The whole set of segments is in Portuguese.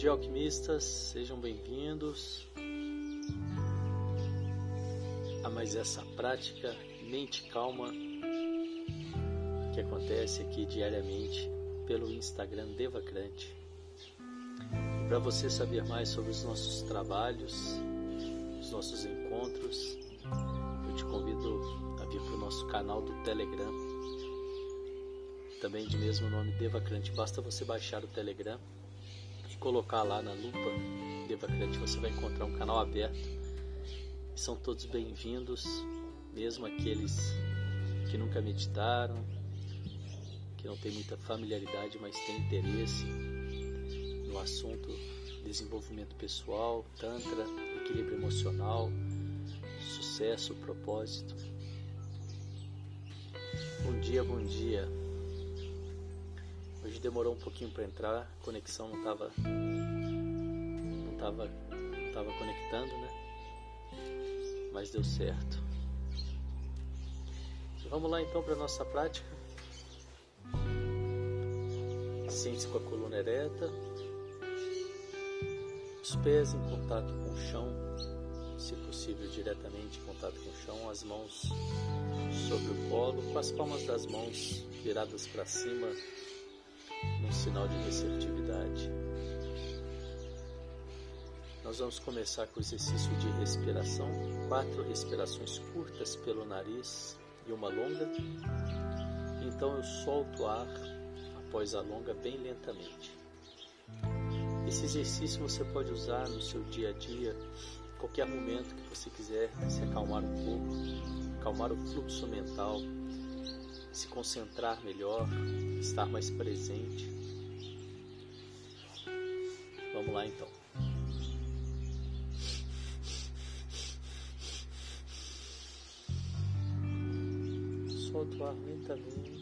dia, alquimistas, sejam bem-vindos a mais essa prática mente calma que acontece aqui diariamente pelo Instagram Devacrante. Para você saber mais sobre os nossos trabalhos, os nossos encontros, eu te convido a vir para o nosso canal do Telegram, também de mesmo nome Devacrante. Basta você baixar o Telegram colocar lá na lupa Devacrante, você vai encontrar um canal aberto. São todos bem-vindos, mesmo aqueles que nunca meditaram, que não têm muita familiaridade, mas têm interesse no assunto desenvolvimento pessoal, tantra, equilíbrio emocional, sucesso, propósito. Bom dia, bom dia. Hoje demorou um pouquinho para entrar, a conexão não estava não tava, não tava conectando, né? Mas deu certo. Vamos lá então para nossa prática. Sente-se com a coluna ereta, os pés em contato com o chão, se possível diretamente em contato com o chão, as mãos sobre o colo, com as palmas das mãos viradas para cima, num sinal de receptividade. Nós vamos começar com o exercício de respiração, quatro respirações curtas pelo nariz e uma longa. Então eu solto o ar após a longa bem lentamente. Esse exercício você pode usar no seu dia a dia, qualquer momento que você quiser se acalmar um pouco, acalmar o fluxo mental, se concentrar melhor, estar mais presente. Vamos lá então. Solta o ar lentamente.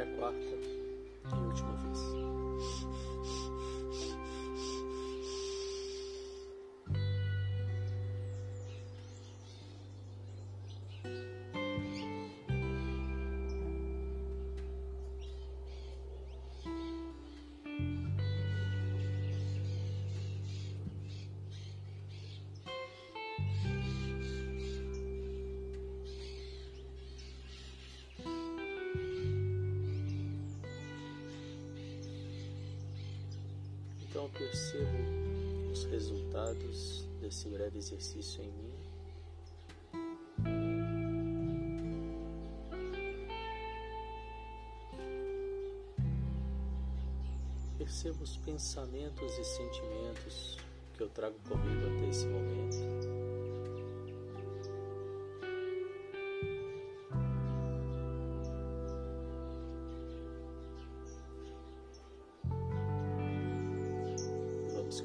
E a quarta Então percebo os resultados desse breve exercício em mim. Percebo os pensamentos e sentimentos que eu trago comigo até esse momento.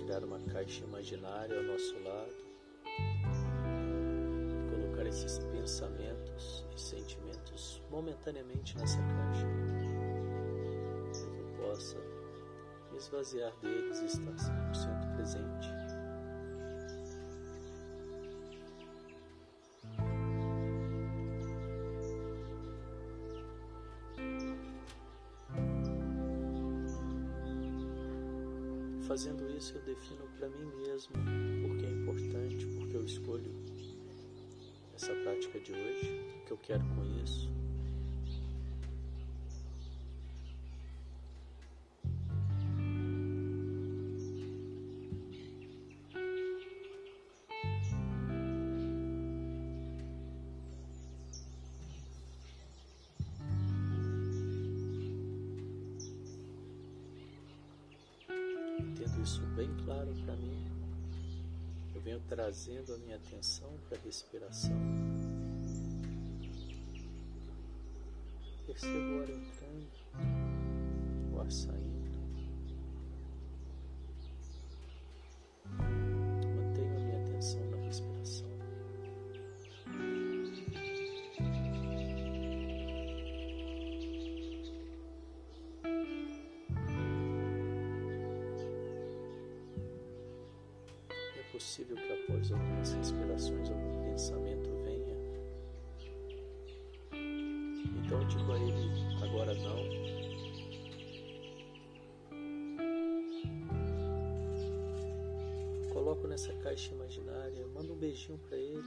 Criar uma caixa imaginária ao nosso lado, colocar esses pensamentos e sentimentos momentaneamente nessa caixa, para que eu possa me esvaziar deles e estar 100% presente. Fazendo isso, eu defino para mim mesmo porque é importante, porque eu escolho essa prática de hoje, o que eu quero com isso. Trazendo a minha atenção para a respiração. Percebo o ar entrando, o ar saindo. possível após algumas respirações algum pensamento venha. Então eu digo a ele, agora não. Coloco nessa caixa imaginária, mando um beijinho para ele.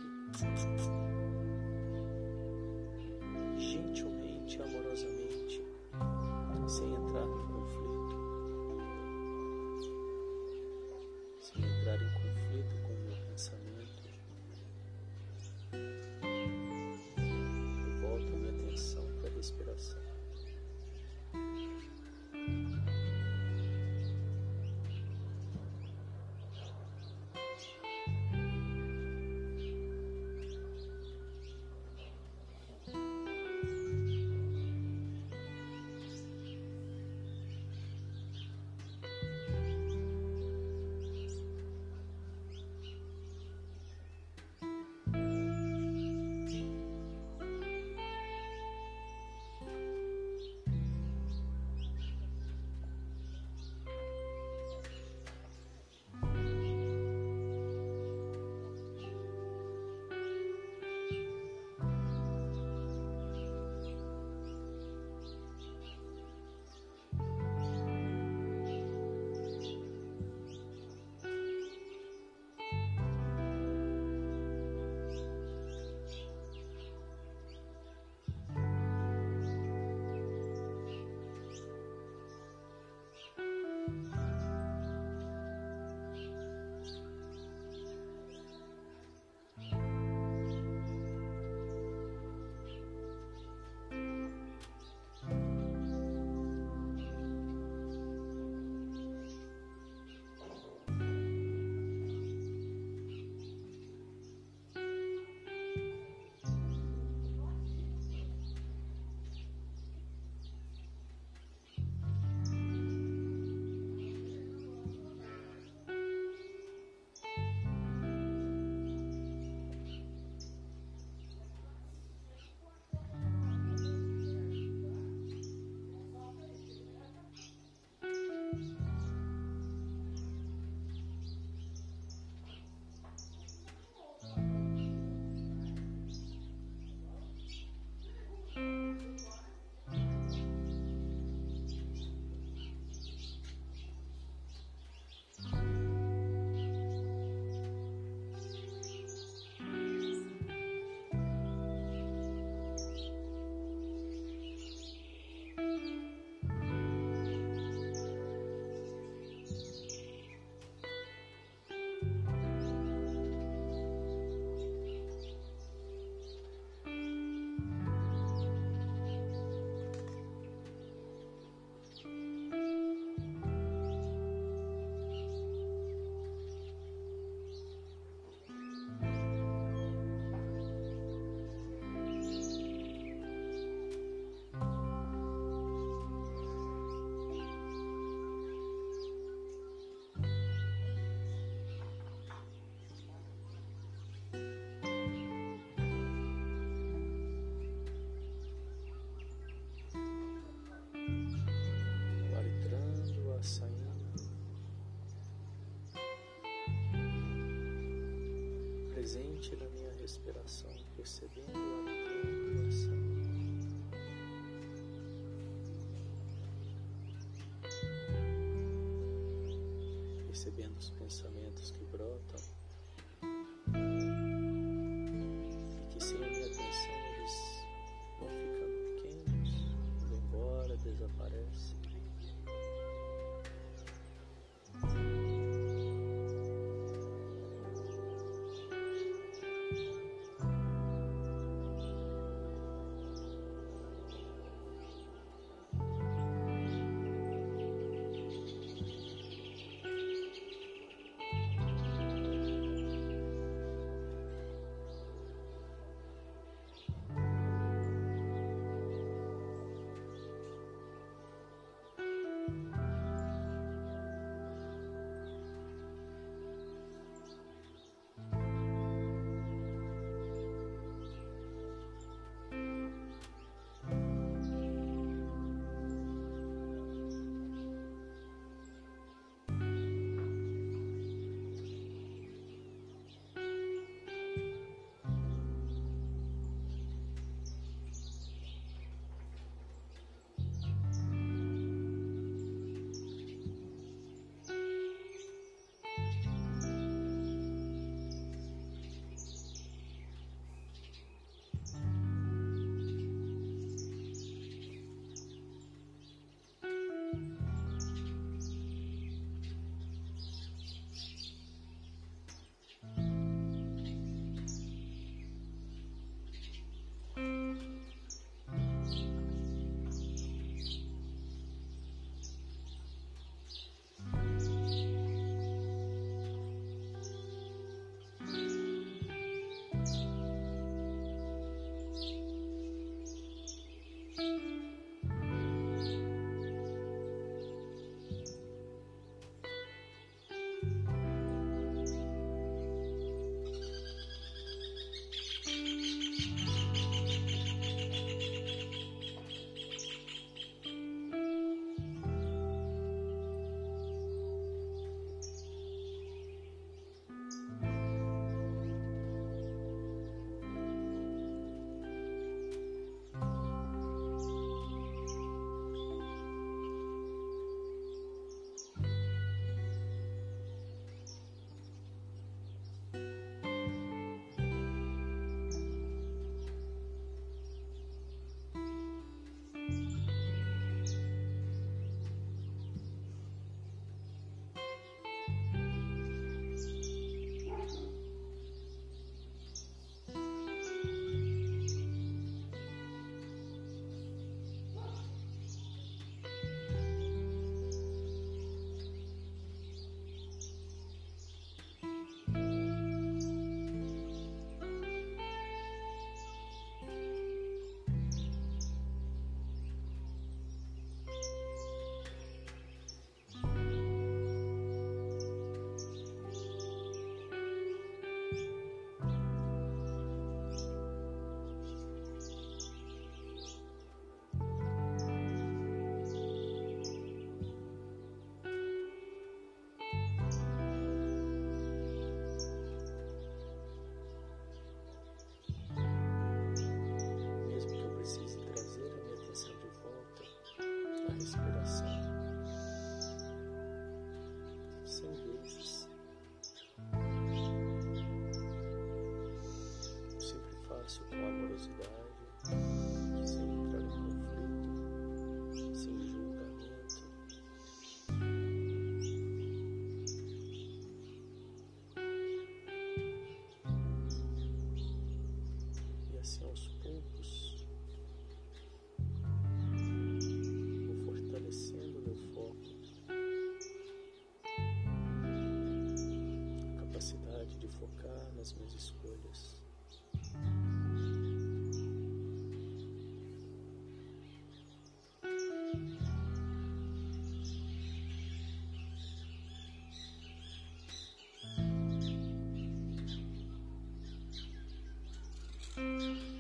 respiração, percebendo a transpiração. Percebendo os pensamentos que brotam e que sem a minha atenção eles vão ficando pequenos, vão embora, desaparecem. respiração. Sem vezes Sempre fácil o focar nas minhas escolhas. mantendo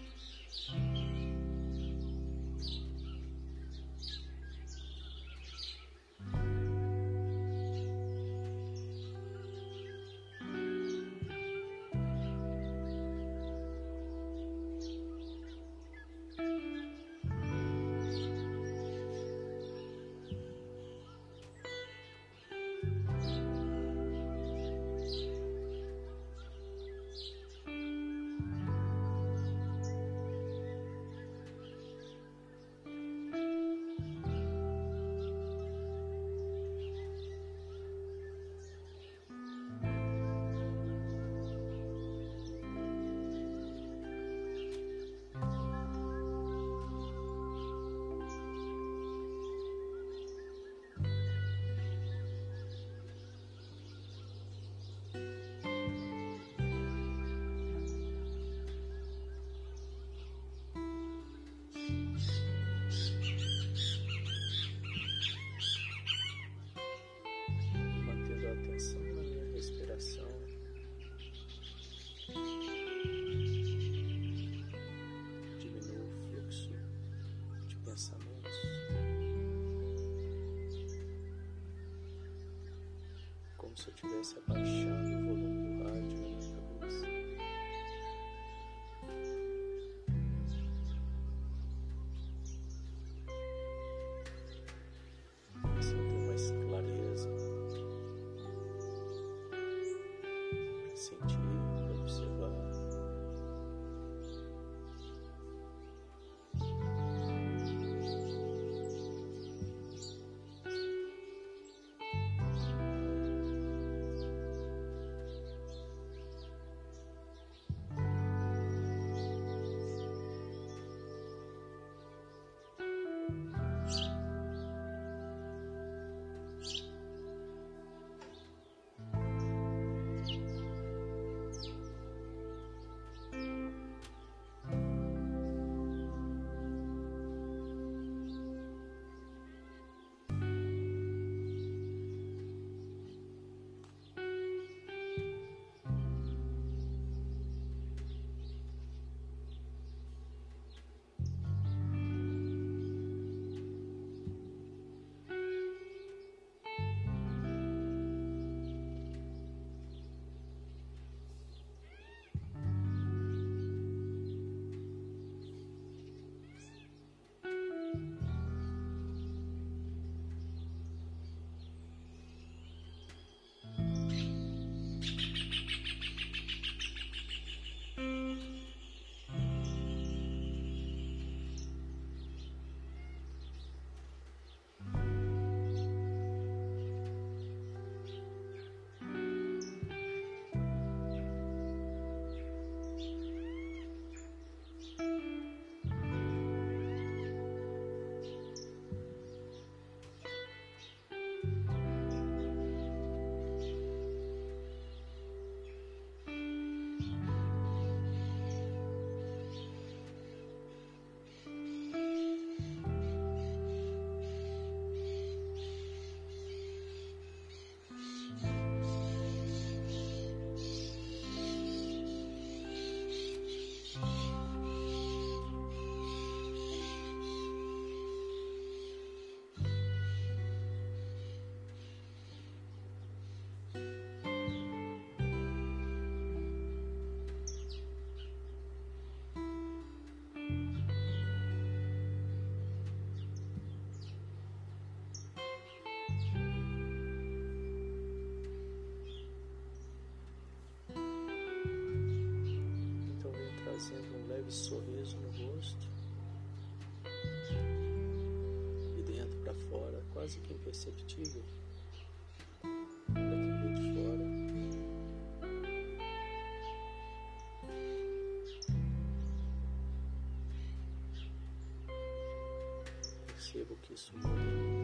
se eu estivesse abaixando quase que imperceptível. Vê de fora. Percebo que isso muda.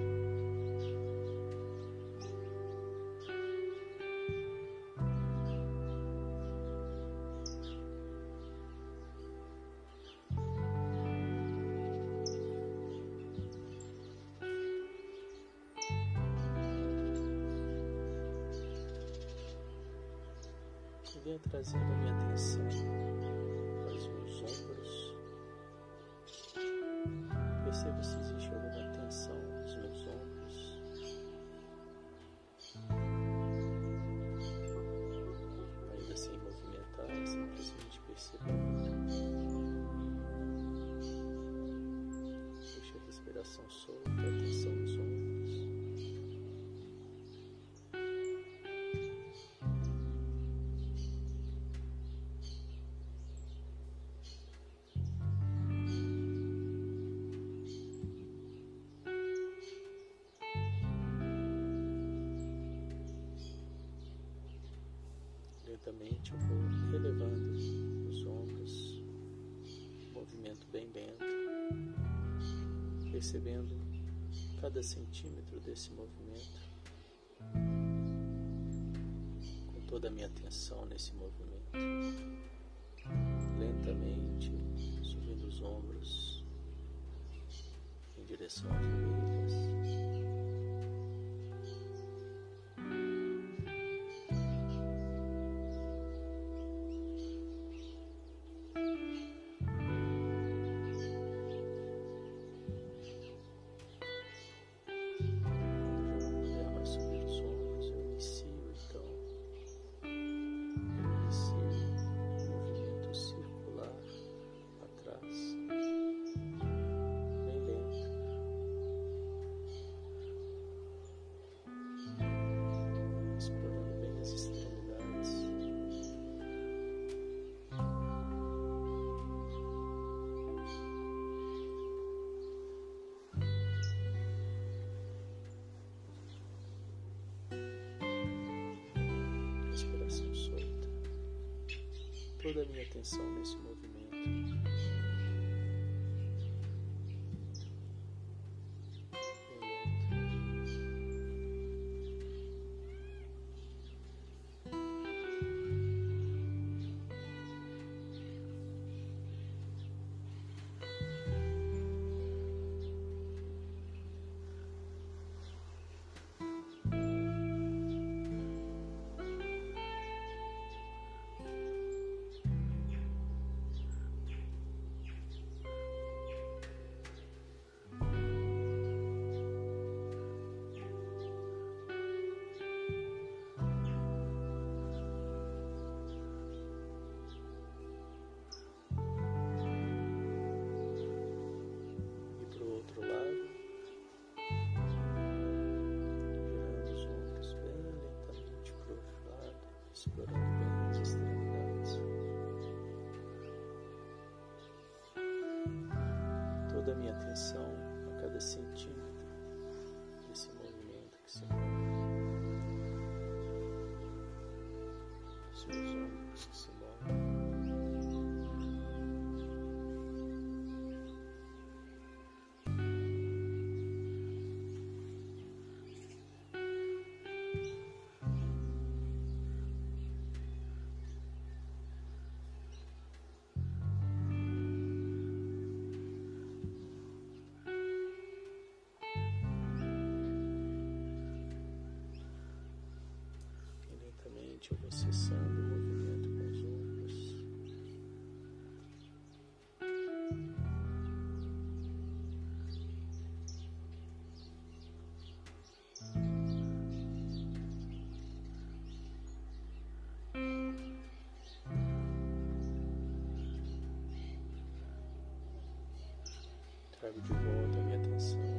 Venha trazendo a minha atenção eu vou relevando os ombros, movimento bem lento, percebendo cada centímetro desse movimento, com toda a minha atenção nesse movimento, lentamente subindo os ombros em direção às orelhas. Toda a minha atenção nesse movimento. Toda a minha atenção a cada centímetro desse movimento que se move. Ombros que se Trago de volta a minha atenção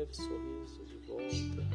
leve sorriso de volta.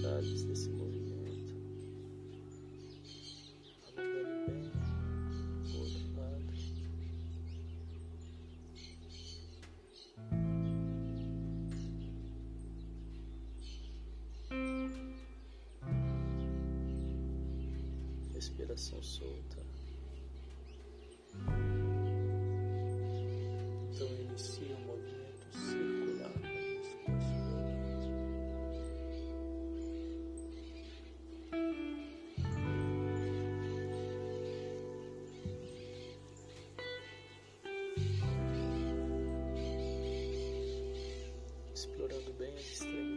Detalhes desse movimento. Alongando bem o. Respiração solta. Bem as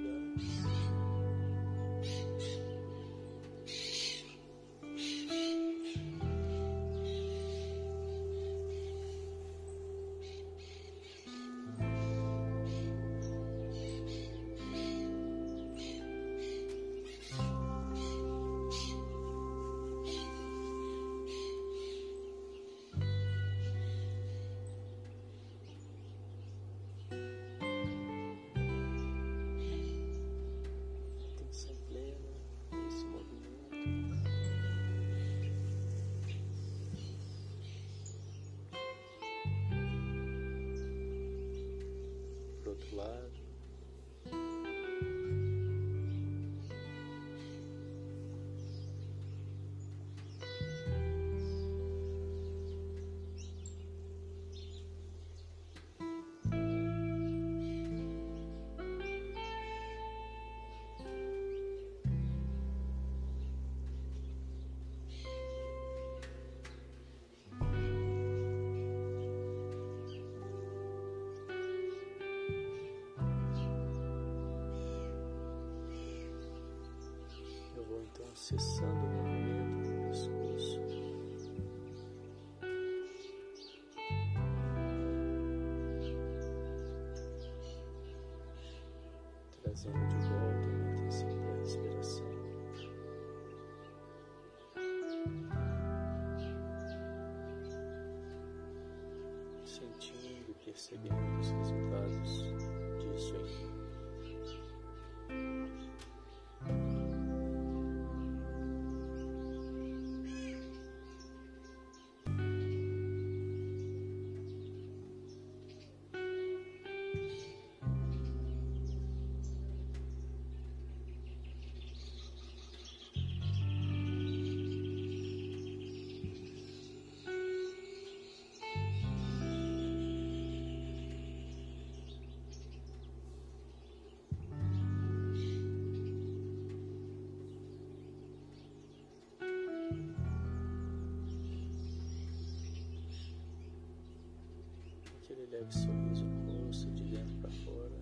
cessando o movimento do pescoço. Trazendo de volta a atenção para a respiração. Sentindo e percebendo os resultados disso em leve sorriso no rosto, de dentro para fora.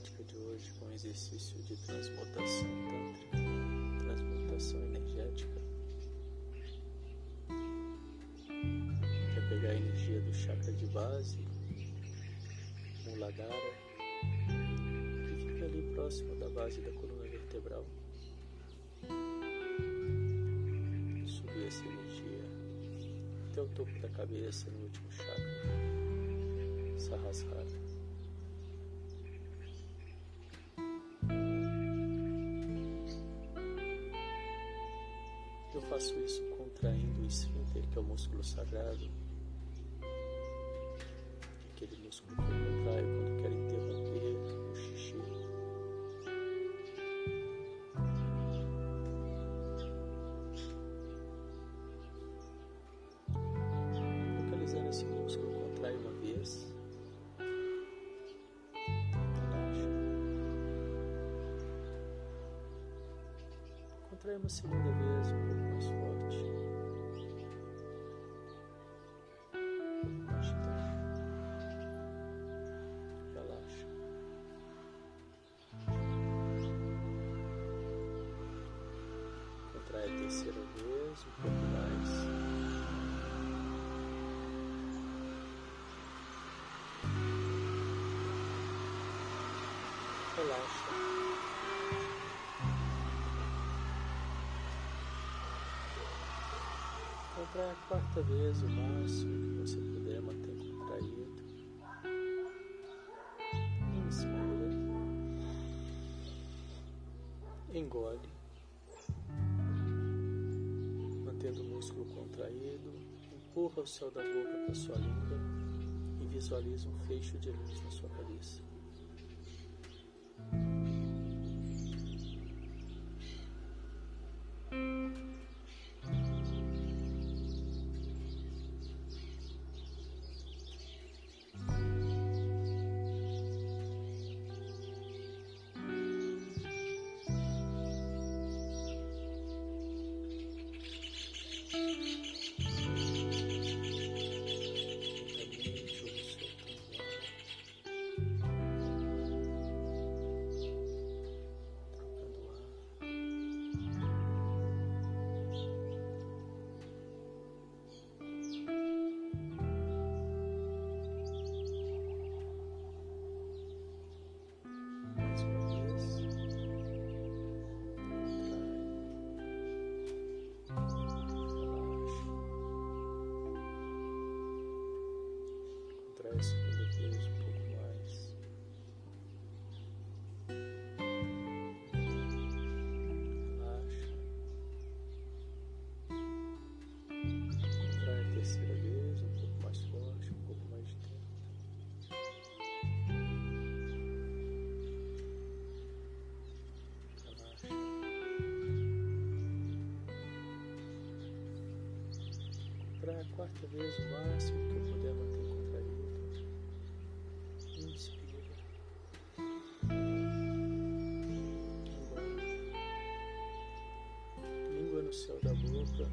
Prática de hoje com exercício de transmutação tântrica, transmutação energética. É pegar a energia do chakra de base, Muladhara, que fica ali próximo da base da coluna vertebral. Subir essa energia até o topo da cabeça, no último chakra, Sahasrara. Faço isso contraindo o esfíncter, que é o músculo sagrado, aquele músculo que eu contraio quando quero interromper Uma segunda vez, um pouco mais forte. Quarta vez o máximo que você puder manter contraído. Inspira. Engole. Mantendo o músculo contraído, empurra o céu da boca para sua língua e visualiza um fecho de luz na sua cabeça. Quarta vez o máximo que eu puder manter contraído. Inspira. Engole. Língua no céu da boca,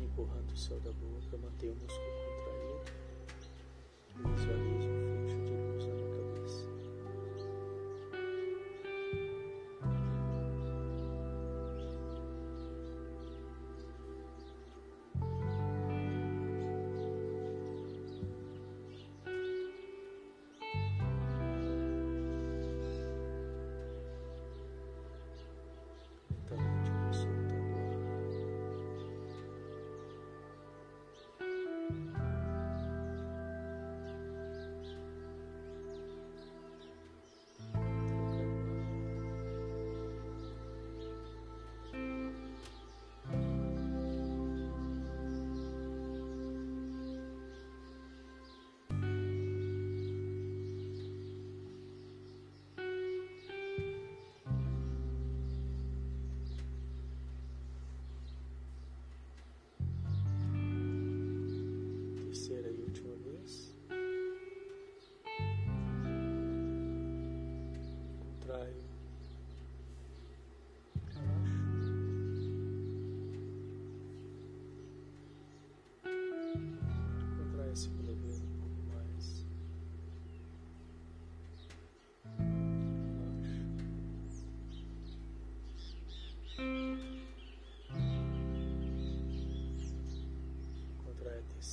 empurrando o céu da boca, mantenha o músculo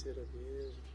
terceira vez,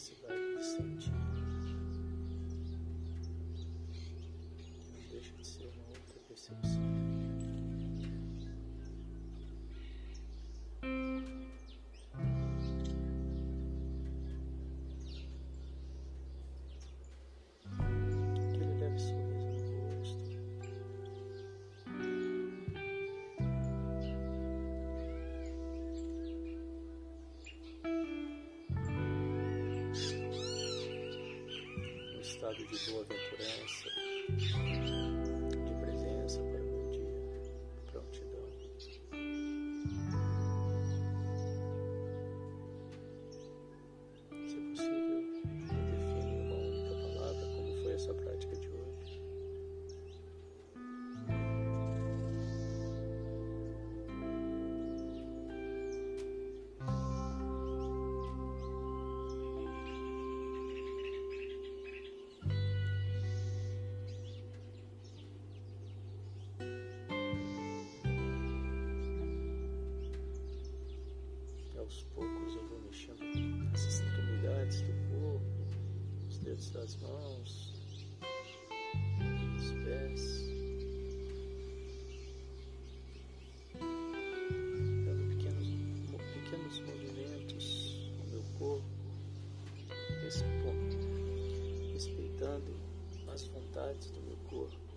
cidade do estado de boa-aventurança, poucos eu vou mexendo as extremidades do corpo, os dedos das mãos, os pés. Dando pequenos, pequenos movimentos no meu corpo, respeitando as vontades do meu corpo.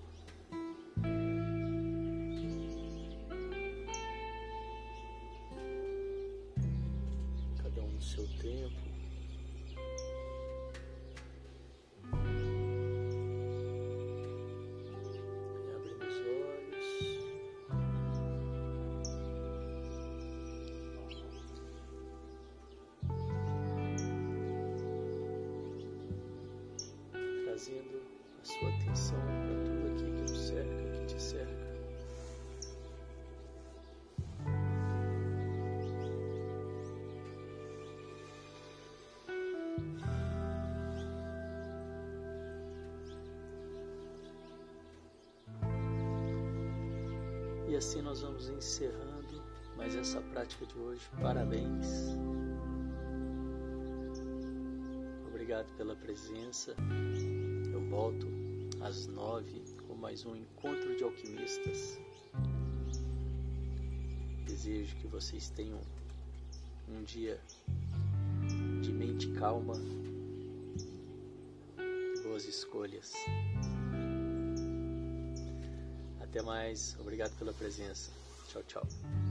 Tempo. Abrindo os olhos. Trazendo a sua atenção para tudo aquilo que nos cerca, que te cerca. E assim nós vamos encerrando mais essa prática de hoje. Parabéns. Obrigado pela presença. Eu volto às nove com mais um encontro de alquimistas. Desejo que vocês tenham um dia calma, boas escolhas. Até mais, obrigado pela presença. Tchau, tchau.